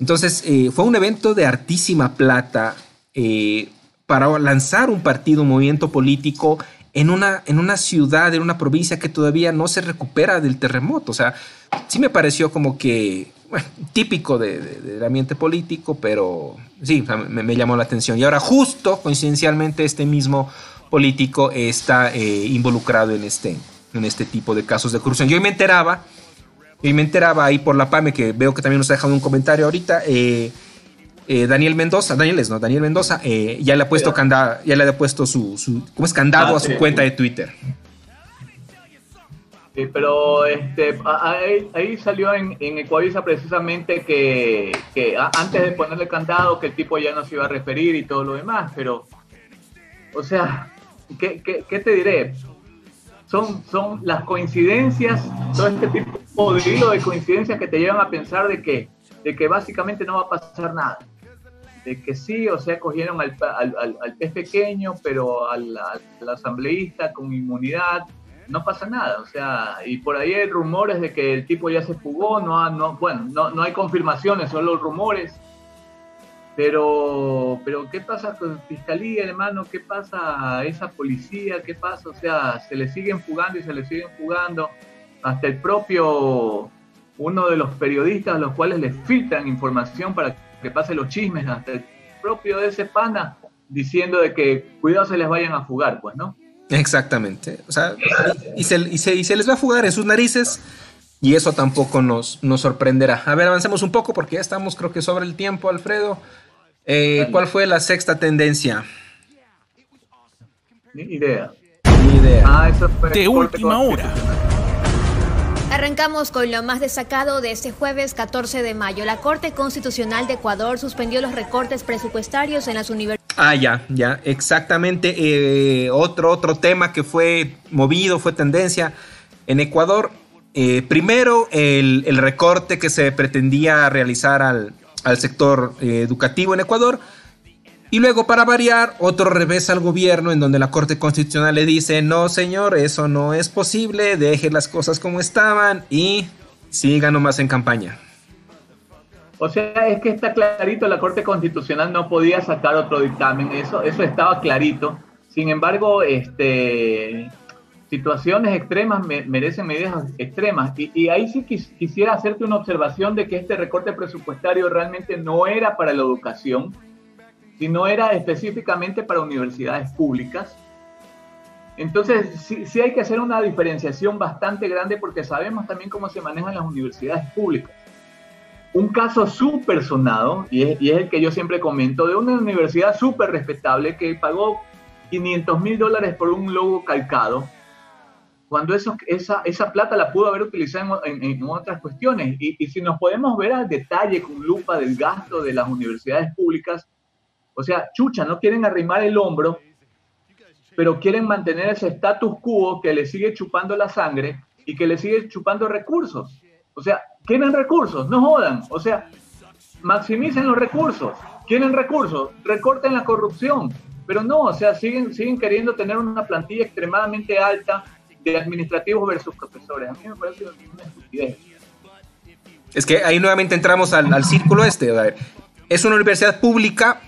Entonces, eh, fue un evento de hartísima plata. Eh, para lanzar un partido, un movimiento político en una, en una ciudad, en una provincia que todavía no se recupera del terremoto. O sea, sí me pareció como que típico del ambiente político, pero sí, me, llamó la atención. Y ahora justo, coincidencialmente, este mismo político está eh, involucrado en este, en este tipo de casos de corrupción. Yo me enteraba, y me enteraba ahí por la PAME, que veo que también nos ha dejado un comentario ahorita, eh, eh, Daniel Mendoza, Daniel es, ¿no? Daniel Mendoza, ya le ha puesto candado, ya le ha puesto su, su ¿cómo es? Candado ah, a su cuenta de Twitter. Sí, pero este, ahí, salió en, en Ecuavisa precisamente que, que, antes de ponerle candado que el tipo ya no se iba a referir y todo lo demás, pero, o sea, ¿qué, qué, te diré? Son, son las coincidencias, todo este tipo de de coincidencias que te llevan a pensar de que, de que básicamente no va a pasar nada. De que sí, o sea, cogieron al, al, al pez pequeño, pero al, al asambleísta con inmunidad, no pasa nada, o sea, y por ahí hay rumores de que el tipo ya se fugó, no, no bueno, no, no hay confirmaciones, solo rumores, pero, pero ¿qué pasa con Fiscalía, hermano? ¿Qué pasa a esa policía? ¿Qué pasa? O sea, se le siguen fugando y se le siguen fugando, hasta el propio, uno de los periodistas a los cuales le filtran información para que pase los chismes, hasta el propio de ese pana, diciendo de que cuidado se les vayan a fugar, pues, ¿no? Exactamente. O sea, y se, y, se, les va a fugar en sus narices y eso tampoco nos, nos sorprenderá. A ver, avancemos un poco porque ya estamos creo que sobre el tiempo, Alfredo. Eh, ¿Cuál fue la sexta tendencia? Ni idea. Ni idea. Ah, eso fue de última hora. Arrancamos con lo más destacado de este jueves 14 de mayo. La Corte Constitucional de Ecuador suspendió los recortes presupuestarios en las universidades. Ah, ya, ya, exactamente. Eh, otro, otro tema que fue movido, fue tendencia en Ecuador. Eh, primero, el, recorte que se pretendía realizar al, sector eh, educativo en Ecuador. Y luego, para variar, otro revés al gobierno en donde la Corte Constitucional le dice, no señor, eso no es posible, deje las cosas como estaban y siga nomás en campaña. O sea, es que está clarito, la Corte Constitucional no podía sacar otro dictamen, eso, eso estaba clarito. Sin embargo, este, situaciones extremas merecen medidas extremas. Y, ahí sí quisiera hacerte una observación de que este recorte presupuestario realmente no era para la educación, sino era específicamente para universidades públicas. Entonces, sí, sí hay que hacer una diferenciación bastante grande porque sabemos también cómo se manejan las universidades públicas un caso súper sonado, y es, el que yo siempre comento, de una universidad súper respetable que pagó 500 mil dólares por un logo calcado, cuando eso, esa, esa plata la pudo haber utilizado en, otras cuestiones. Y, y, si nos podemos ver al detalle con lupa del gasto de las universidades públicas, o sea, chucha, no quieren arrimar el hombro, pero quieren mantener ese status quo que le sigue chupando la sangre y que le sigue chupando recursos. O sea, quieren recursos, no jodan. O sea, maximicen los recursos. Quieren recursos, recorten la corrupción. Pero no, o sea, siguen, siguen queriendo tener una plantilla extremadamente alta de administrativos versus profesores. A mí me parece una estupidez. Es que ahí nuevamente entramos al, al círculo este. Es una universidad pública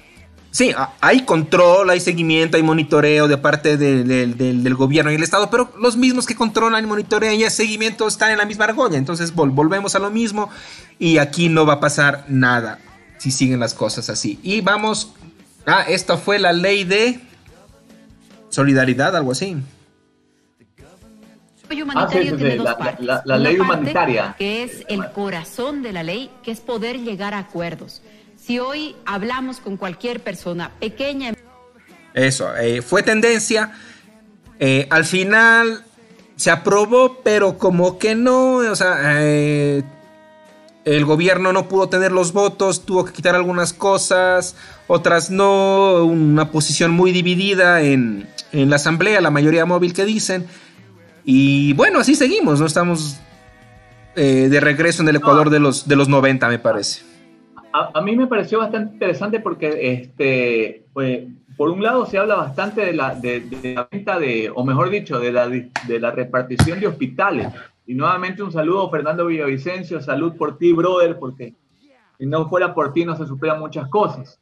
Sí, hay control, hay seguimiento, hay monitoreo de parte del gobierno y el Estado, pero los mismos que controlan, monitorean y el seguimiento están en la misma argolla. Entonces volvemos a lo mismo y aquí no va a pasar nada si siguen las cosas así. Y vamos, ah, esta fue la ley de solidaridad, algo así. Ah, la, la, ley humanitaria. Que es el corazón de la ley, que es poder llegar a acuerdos. Si hoy hablamos con cualquier persona pequeña... Eso, eh, fue tendencia. Eh, al final se aprobó, pero como que no, o sea, eh, el gobierno no pudo tener los votos, tuvo que quitar algunas cosas, otras no, una posición muy dividida en, la asamblea, la mayoría móvil que dicen. Y bueno, así seguimos, ¿no? Estamos de regreso en el Ecuador de los, de los 90, me parece a, mí me pareció bastante interesante porque, este, pues, por un lado se habla bastante de la, de, la venta de, o mejor dicho, de la, de la repartición de hospitales. Y nuevamente un saludo, Fernando Villavicencio, salud por ti, brother, porque si no fuera por ti no se superan muchas cosas.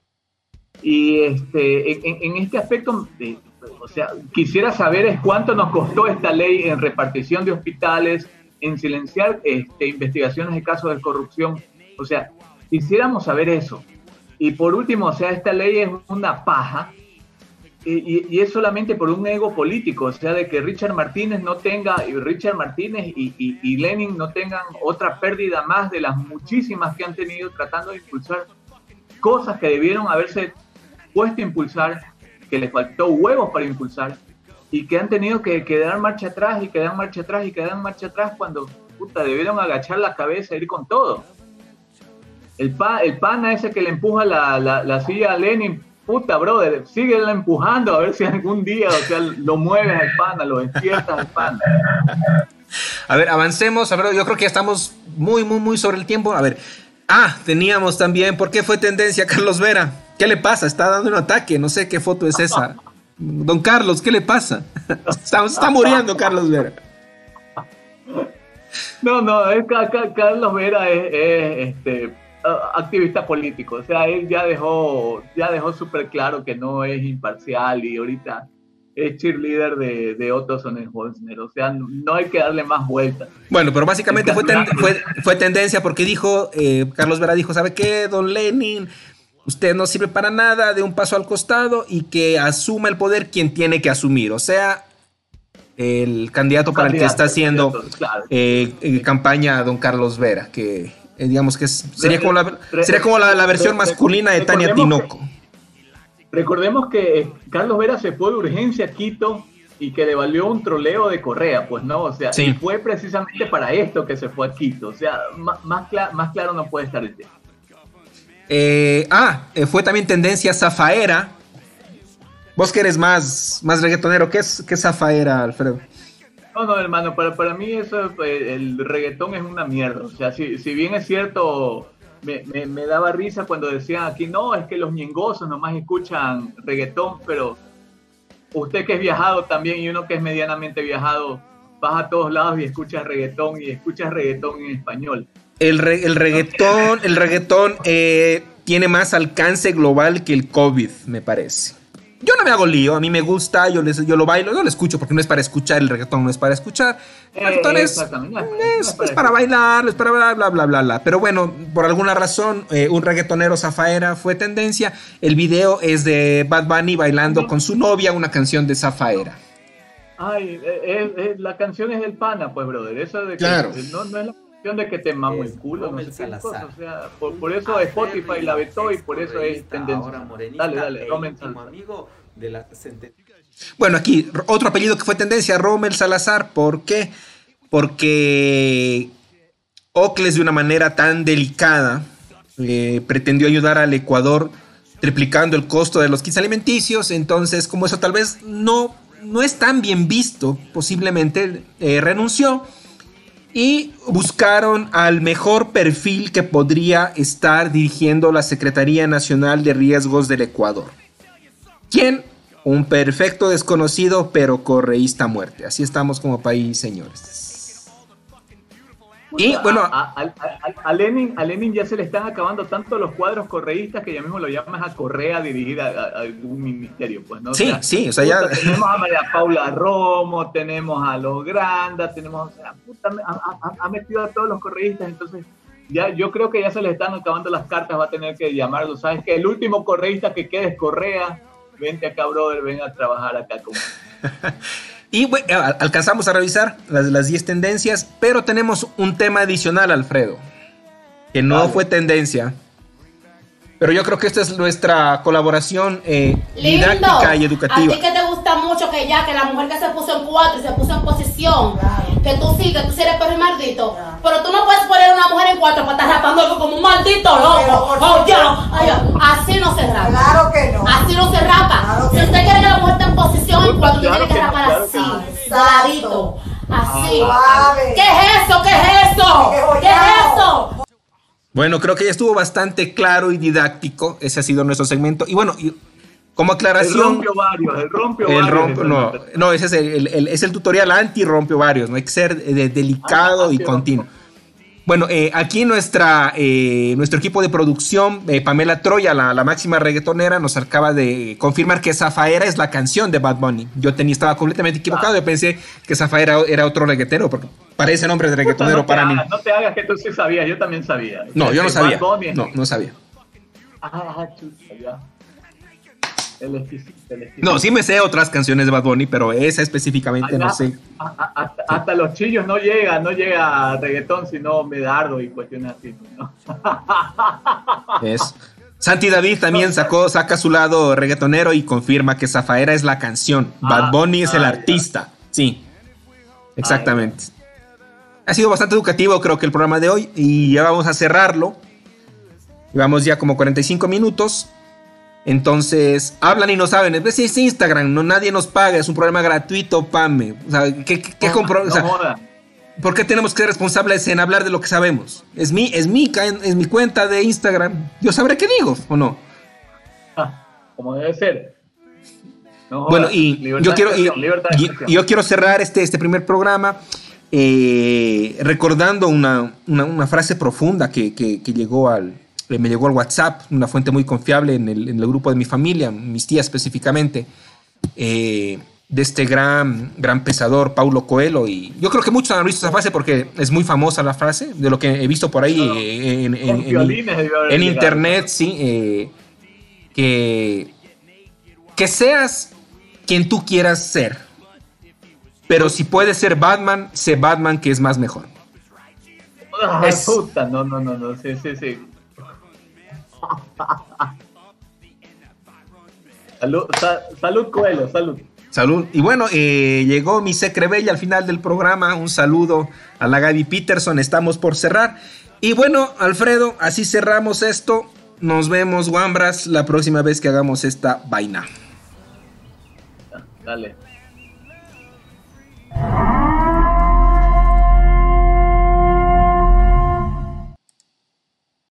Y este, en, este aspecto, eh, o sea, quisiera saber es cuánto nos costó esta ley en repartición de hospitales, en silenciar este, investigaciones de casos de corrupción O sea, quisiéramos saber eso. Y por último, o sea, esta ley es una paja y, es solamente por un ego político, o sea, de que Richard Martínez no tenga, y Richard Martínez y, y, Lenin no tengan otra pérdida más de las muchísimas que han tenido tratando de impulsar cosas que debieron haberse puesto a impulsar, que les faltó huevos para impulsar, y que han tenido que, dar marcha atrás y que dan marcha atrás y que dan marcha atrás cuando puta, debieron agachar la cabeza e ir con todo. El, pa, el pana ese que le empuja la, la, la silla a Lenin puta, brother, sigue empujando a ver si algún día, o sea, lo mueves al pana, lo despiertas al pana. A ver, avancemos, a ver, yo creo que ya estamos muy, muy, muy sobre el tiempo. A ver, ah, teníamos también, ¿por qué fue tendencia Carlos Vera? ¿Qué le pasa? Está dando un ataque, no sé qué foto es esa. Don Carlos, ¿qué le pasa? Está, está muriendo Carlos Vera. No, no, es, Carlos Vera es, este, activista político, o sea, él ya dejó, ya dejó súper claro que no es imparcial y ahorita es cheerleader de, de Otto Sonnenholzner, o sea, no hay que darle más vueltas. Bueno, pero básicamente fue, fue, tendencia porque dijo, eh, Carlos Vera dijo, ¿sabe qué, don Lenin? Usted no sirve para nada, de un paso al costado y que asuma el poder quien tiene que asumir, o sea, el candidato para el que está haciendo eh, eh, campaña don Carlos Vera, que eh, digamos que sería como, la, sería como la, versión masculina de Tania Tinoco. recordemos que eh, Carlos Vera se fue de urgencia a Quito y que le valió un troleo de Correa, pues no, o sea, y fue precisamente para esto que se fue a Quito, o sea, más, más, claro no puede estar el tema. Eh, ah, fue también tendencia Zafaera. Vos que eres más, más reggaetonero, ¿qué es, qué es Zafaera, Alfredo? No, no, hermano, para, para mí eso, eh, el reggaetón es una mierda. O sea, si, si bien es cierto, me, daba risa cuando decían aquí, no, es que los ñengosos nomás escuchan reggaetón, pero usted que es viajado también y uno que es medianamente viajado, vas a todos lados y escuchas reggaetón y escuchas reggaetón en español. El, reggaetón, el reggaetón eh, tiene más alcance global que el COVID, me parece. Yo no me hago lío, a mí me gusta, yo, les, yo lo bailo, yo lo escucho porque no es para escuchar, el reggaetón no es para escuchar. El eh, reggaetón es, para bailar, es para bla, bla, bla, bla, bla. Pero bueno, por alguna razón, eh, un reggaetonero Zafaera fue tendencia. El video es de Bad Bunny bailando con su novia una canción de Zafaera. Ay, eh, la canción es el pana, pues, brother. Eso de que no, no es la de que te mamo el culo, no sé qué cosa, o sea, por, eso Spotify la vetó y por eso es tendencia. Dale, dale, Rommel amigo de la bueno, aquí otro apellido que fue tendencia, Rommel Salazar. ¿Por qué? Porque Ocles de una manera tan delicada eh, pretendió ayudar al Ecuador triplicando el costo de los kits alimenticios. Entonces, como eso tal vez no, no es tan bien visto, posiblemente eh, renunció y buscaron al mejor perfil que podría estar dirigiendo la Secretaría Nacional de Riesgos del Ecuador. ¿Quién? Un perfecto desconocido pero correísta muerte. Así estamos como país, señores. Y bueno, a, Lenin, a Lenin ya se le están acabando tanto los cuadros correístas que ya mismo lo llamas a Correa dirigida a, algún ministerio, pues, ¿no? Sí, sí, o sea, ya. Tenemos a María Paula Romo, tenemos a los Grandas, tenemos, o sea, puta, ha, metido a todos los correístas, entonces ya yo creo que ya se le están acabando las cartas, va a tener que llamarlo, ¿sabes? Que el último correísta que quede es Correa, vente acá, brother, ven a trabajar acá con Y bueno, alcanzamos a revisar las 10 tendencias, pero tenemos un tema adicional, Alfredo, que no fue tendencia. Pero yo creo que esta es nuestra colaboración eh, didáctica y educativa. A ti que te gusta mucho que ya, que la mujer que se puso en cuatro y se puso en posición, que tú sí, que tú sí eres perro y maldito. Pero tú no puedes poner una mujer en cuatro para estar rapando como un maldito loco. Oh, así no se rapa. Claro que no. Así no se rapa. si usted quiere que la mujer posición en cuatro, tú tienes que rapar así, saladito. Así. ¿Qué es eso? ¿Qué es eso? ¿Qué es eso? Bueno, creo que ya estuvo bastante claro y didáctico. Ese ha sido nuestro segmento. Y bueno, como aclaración. El rompe ovarios, el rompe no, no, ese es el, es el tutorial anti-rompe ovarios. No hay que ser de, delicado y continuo. Bueno, eh, aquí nuestra, eh, nuestro equipo de producción, eh, Pamela Troya, la, la, máxima reggaetonera, nos acaba de confirmar que Zafaera es la canción de Bad Bunny. Yo tenía, estaba completamente equivocado, ah. yo pensé que Zafaera era otro reggaetero, porque parece nombre de reggaetonero no para hagas, mí. No te hagas que tú sí sabías, yo también sabía. No, yo no sabía. No, no sabía. Ah, chuta, ya. No, sí me sé otras canciones de Bad Bunny, pero esa específicamente no sé. hasta, los chillos no llega, no llega a reggaetón, sino medardo y cuestiones así. ¿no? Es. Santi David también sacó, saca su lado reggaetonero y confirma que Zafaera es la canción. Bad ah, Bunny es el ah, artista. Sí, exactamente. ha sido bastante educativo, creo que el programa de hoy. Y ya vamos a cerrarlo. Llevamos ya como 45 minutos. Entonces, hablan y no saben. Es es Instagram, no nadie nos paga, es un programa gratuito, pame. O sea, ¿qué, qué, ¿Por qué tenemos que ser responsables en hablar de lo que sabemos? Es mi, es mi, es mi cuenta de Instagram. Yo sabré qué digo, ¿o no? Ah, como debe ser. bueno, y yo quiero, yo quiero cerrar este, este primer programa eh, recordando una, una, frase profunda que, que llegó al, me llegó al WhatsApp, una fuente muy confiable en el, en el grupo de mi familia, mis tías específicamente, eh, de este gran, gran pesador, Paulo Coelho. Y yo creo que muchos han visto esa frase porque es muy famosa la frase, de lo que he visto por ahí eh, en, en, internet, sí, que, que seas quien tú quieras ser. Pero si puedes ser Batman, sé Batman que es más mejor. es, puta, no, no, no, no, sí, sí, sí. Salud, salud, Coelho, salud. Salud. Y bueno, eh, llegó mi secrebella al final del programa. Un saludo a la Gaby Peterson. Estamos por cerrar. Y bueno, Alfredo, así cerramos esto. Nos vemos, Wambras, la próxima vez que hagamos esta vaina. Dale.